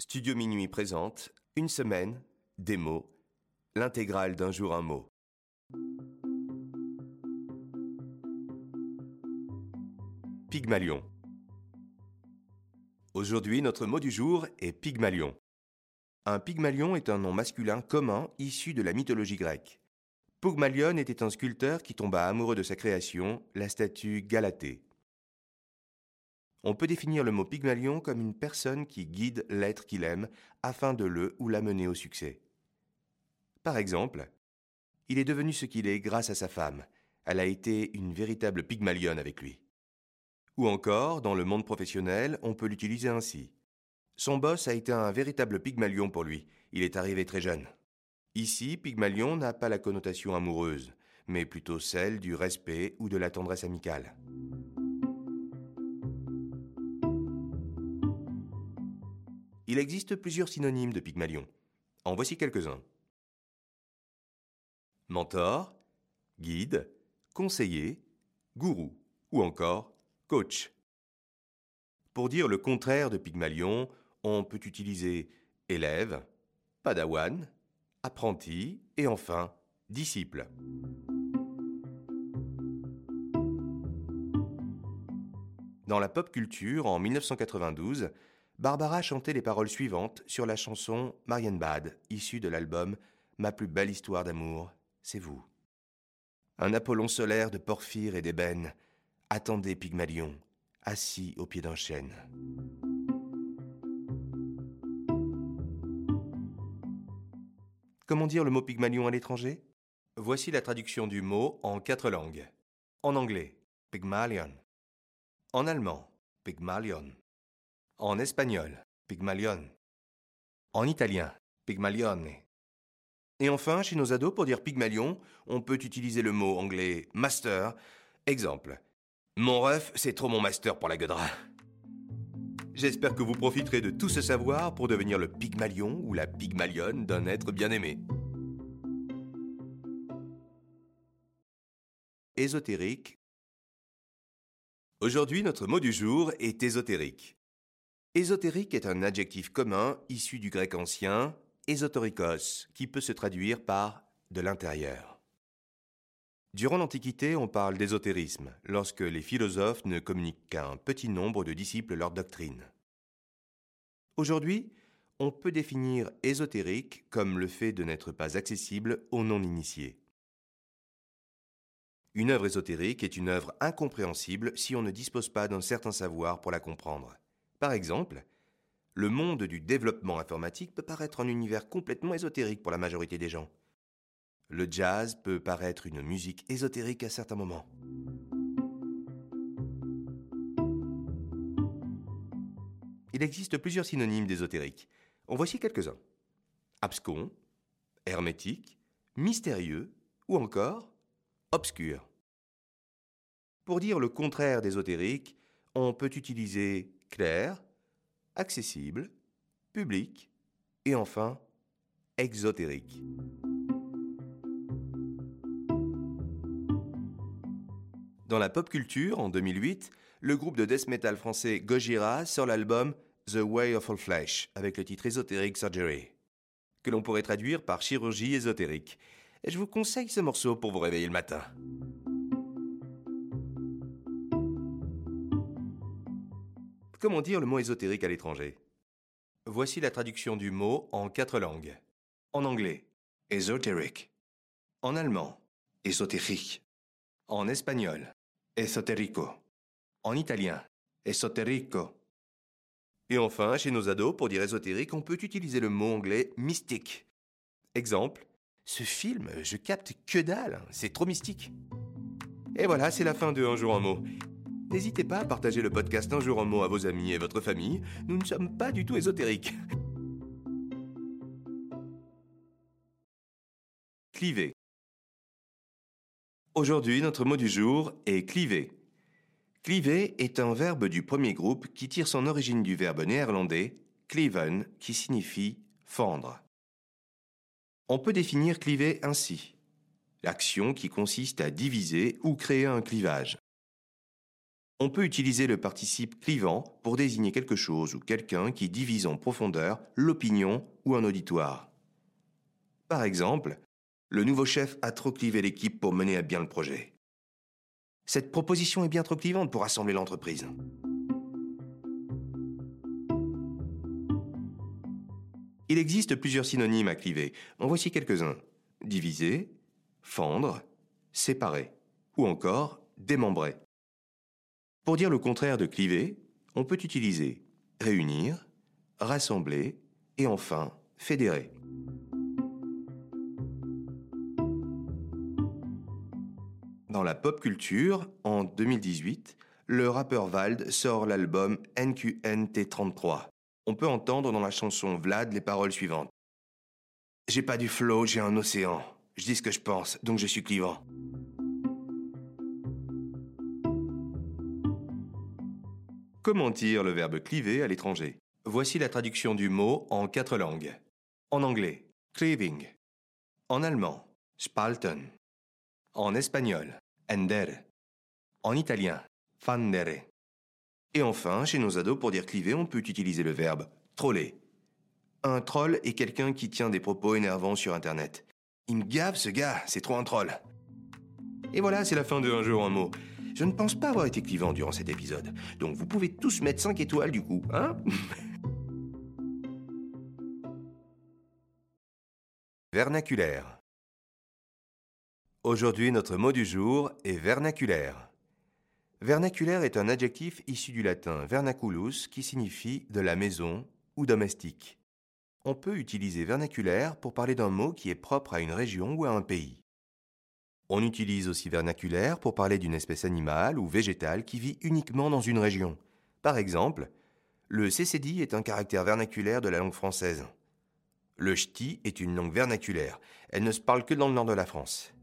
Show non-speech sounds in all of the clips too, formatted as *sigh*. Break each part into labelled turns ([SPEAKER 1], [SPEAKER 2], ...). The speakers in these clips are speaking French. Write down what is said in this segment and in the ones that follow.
[SPEAKER 1] Studio Minuit présente Une semaine, des mots, l'intégrale d'un jour un mot. Pygmalion. Aujourd'hui, notre mot du jour est Pygmalion. Un Pygmalion est un nom masculin commun issu de la mythologie grecque. Pygmalion était un sculpteur qui tomba amoureux de sa création, la statue Galatée. On peut définir le mot Pygmalion comme une personne qui guide l'être qu'il aime afin de le ou la mener au succès. Par exemple, il est devenu ce qu'il est grâce à sa femme. Elle a été une véritable Pygmalion avec lui. Ou encore, dans le monde professionnel, on peut l'utiliser ainsi. Son boss a été un véritable Pygmalion pour lui. Il est arrivé très jeune. Ici, Pygmalion n'a pas la connotation amoureuse, mais plutôt celle du respect ou de la tendresse amicale. Il existe plusieurs synonymes de Pygmalion. En voici quelques-uns. Mentor, guide, conseiller, gourou ou encore coach. Pour dire le contraire de Pygmalion, on peut utiliser élève, padawan, apprenti et enfin disciple. Dans la pop culture, en 1992, Barbara chantait les paroles suivantes sur la chanson Marienbad, issue de l'album Ma plus belle histoire d'amour, c'est vous. Un Apollon solaire de porphyre et d'ébène, attendez Pygmalion, assis au pied d'un chêne. Comment dire le mot Pygmalion à l'étranger? Voici la traduction du mot en quatre langues. En anglais, Pygmalion. En allemand, Pygmalion. En espagnol, Pygmalion. En italien, Pygmalione. Et enfin, chez nos ados, pour dire Pygmalion, on peut utiliser le mot anglais master. Exemple. Mon ref, c'est trop mon master pour la gueudra. J'espère que vous profiterez de tout ce savoir pour devenir le Pygmalion ou la Pygmalionne d'un être bien-aimé. Ésotérique. Aujourd'hui, notre mot du jour est ésotérique. Ésotérique est un adjectif commun issu du grec ancien ésotorikos, qui peut se traduire par de l'intérieur. Durant l'Antiquité, on parle d'ésotérisme, lorsque les philosophes ne communiquent qu'à un petit nombre de disciples leur doctrine. Aujourd'hui, on peut définir ésotérique comme le fait de n'être pas accessible aux non-initiés. Une œuvre ésotérique est une œuvre incompréhensible si on ne dispose pas d'un certain savoir pour la comprendre. Par exemple, le monde du développement informatique peut paraître un univers complètement ésotérique pour la majorité des gens. Le jazz peut paraître une musique ésotérique à certains moments. Il existe plusieurs synonymes d'ésotérique. En voici quelques-uns. Abscon, hermétique, mystérieux ou encore obscur. Pour dire le contraire d'ésotérique, on peut utiliser clair, accessible, public et enfin exotérique. Dans la pop culture, en 2008, le groupe de death metal français Gojira sort l'album The Way of All Flesh avec le titre Ésotérique Surgery, que l'on pourrait traduire par chirurgie ésotérique. Je vous conseille ce morceau pour vous réveiller le matin. Comment dire le mot ésotérique à l'étranger? Voici la traduction du mot en quatre langues. En anglais, esoteric. En allemand, ésotérique. En espagnol, esoterico. En italien, esoterico. Et enfin, chez nos ados, pour dire ésotérique, on peut utiliser le mot anglais mystique. Exemple, ce film, je capte que dalle, c'est trop mystique. Et voilà, c'est la fin de Un jour un mot. N'hésitez pas à partager le podcast Un jour un mot à vos amis et votre famille. Nous ne sommes pas du tout ésotériques. Cliver. Aujourd'hui, notre mot du jour est cliver. Cliver est un verbe du premier groupe qui tire son origine du verbe néerlandais cleven qui signifie fendre. On peut définir cliver ainsi l'action qui consiste à diviser ou créer un clivage. On peut utiliser le participe clivant pour désigner quelque chose ou quelqu'un qui divise en profondeur l'opinion ou un auditoire. Par exemple, le nouveau chef a trop clivé l'équipe pour mener à bien le projet. Cette proposition est bien trop clivante pour assembler l'entreprise. Il existe plusieurs synonymes à cliver. En voici quelques-uns. Diviser, fendre, séparer ou encore démembrer. Pour dire le contraire de cliver, on peut utiliser réunir, rassembler et enfin fédérer. Dans la pop culture, en 2018, le rappeur Vald sort l'album NQNT33. On peut entendre dans la chanson Vlad les paroles suivantes. J'ai pas du flow, j'ai un océan. Je dis ce que je pense, donc je suis clivant. Comment dire le verbe cliver à l'étranger? Voici la traduction du mot en quatre langues. En anglais, cleaving. En allemand, spalten. En espagnol, ender. En italien, fandere. Et enfin, chez nos ados, pour dire cliver, on peut utiliser le verbe troller. Un troll est quelqu'un qui tient des propos énervants sur Internet. Il me gave ce gars, c'est trop un troll. Et voilà, c'est la fin de Un jour un mot. Je ne pense pas avoir été clivant durant cet épisode. Donc vous pouvez tous mettre 5 étoiles du coup, hein *laughs* Vernaculaire. Aujourd'hui, notre mot du jour est vernaculaire. Vernaculaire est un adjectif issu du latin vernaculus qui signifie de la maison ou domestique. On peut utiliser vernaculaire pour parler d'un mot qui est propre à une région ou à un pays. On utilise aussi vernaculaire pour parler d'une espèce animale ou végétale qui vit uniquement dans une région. Par exemple, le CCD est un caractère vernaculaire de la langue française. Le ch'ti est une langue vernaculaire. Elle ne se parle que dans le nord de la France.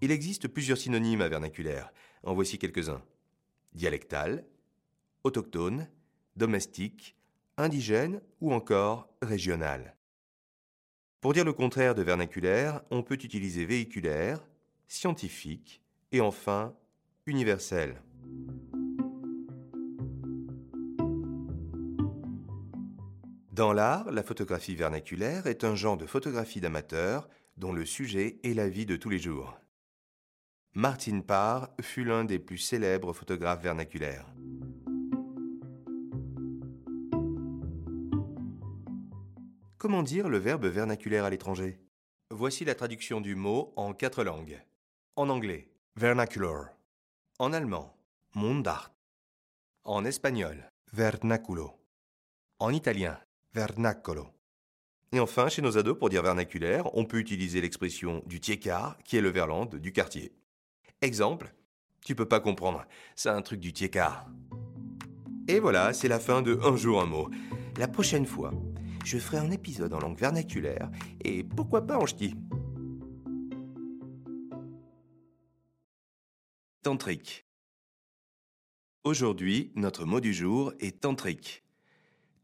[SPEAKER 1] Il existe plusieurs synonymes à vernaculaire. En voici quelques-uns. Dialectal, autochtone, domestique, indigène ou encore régional. Pour dire le contraire de vernaculaire, on peut utiliser véhiculaire, scientifique et enfin universel. Dans l'art, la photographie vernaculaire est un genre de photographie d'amateur dont le sujet est la vie de tous les jours. Martin Parr fut l'un des plus célèbres photographes vernaculaires. Comment dire le verbe vernaculaire à l'étranger? Voici la traduction du mot en quatre langues. En anglais, vernacular. En allemand, Mundart. En espagnol, vernaculo. En italien, vernacolo. Et enfin, chez nos ados, pour dire vernaculaire, on peut utiliser l'expression du tiécar, qui est le verland du quartier. Exemple, tu peux pas comprendre, c'est un truc du tiécar. Et voilà, c'est la fin de Un jour un mot. La prochaine fois, je ferai un épisode en langue vernaculaire et pourquoi pas en ch'ti. Tantrique. Aujourd'hui, notre mot du jour est tantrique.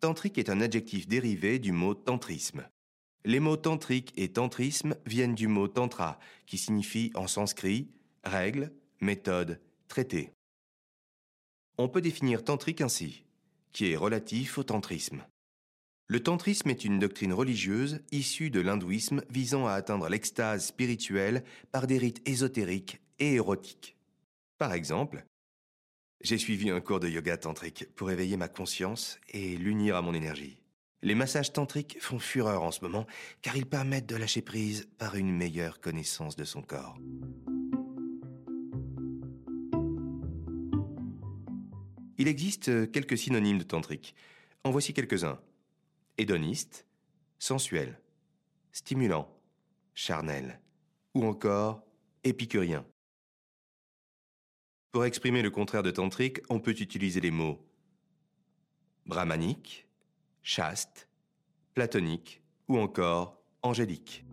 [SPEAKER 1] Tantrique est un adjectif dérivé du mot tantrisme. Les mots tantrique et tantrisme viennent du mot tantra, qui signifie en sanskrit règle, méthode, traité. On peut définir tantrique ainsi, qui est relatif au tantrisme. Le tantrisme est une doctrine religieuse issue de l'hindouisme visant à atteindre l'extase spirituelle par des rites ésotériques et érotiques. Par exemple, j'ai suivi un cours de yoga tantrique pour éveiller ma conscience et l'unir à mon énergie. Les massages tantriques font fureur en ce moment car ils permettent de lâcher prise par une meilleure connaissance de son corps. Il existe quelques synonymes de tantrique. En voici quelques-uns hédoniste, sensuel, stimulant, charnel, ou encore épicurien. Pour exprimer le contraire de tantrique, on peut utiliser les mots brahmanique, chaste, platonique ou encore angélique.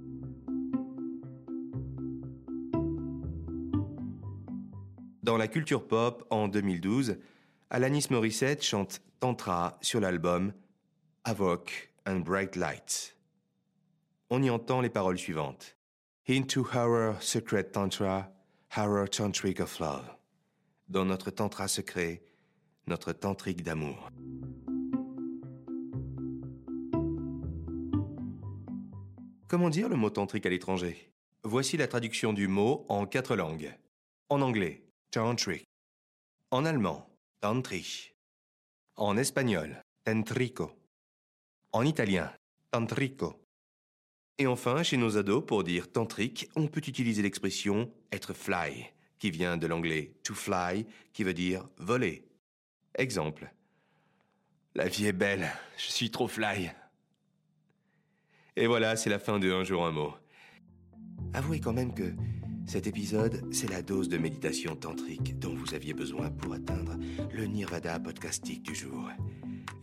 [SPEAKER 1] Dans la culture pop, en 2012, Alanis Morissette chante Tantra sur l'album Avoc and Bright Lights. On y entend les paroles suivantes. Into our secret tantra, our tantric of love. Dans notre tantra secret, notre tantrique d'amour. Comment dire le mot tantrique à l'étranger? Voici la traduction du mot en quatre langues. En anglais, tantric. En allemand, tantri. En espagnol, tantrico. En italien, tantrico. Et enfin, chez nos ados, pour dire tantrique, on peut utiliser l'expression être fly, qui vient de l'anglais to fly, qui veut dire voler. Exemple. La vie est belle, je suis trop fly. Et voilà, c'est la fin de Un jour un mot. Avouez quand même que cet épisode, c'est la dose de méditation tantrique dont vous aviez besoin pour atteindre le Nirvana podcastique du jour.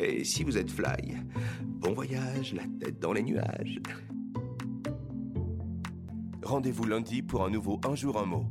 [SPEAKER 1] Et si vous êtes fly, bon voyage, la tête dans les nuages. Rendez-vous lundi pour un nouveau Un jour un mot.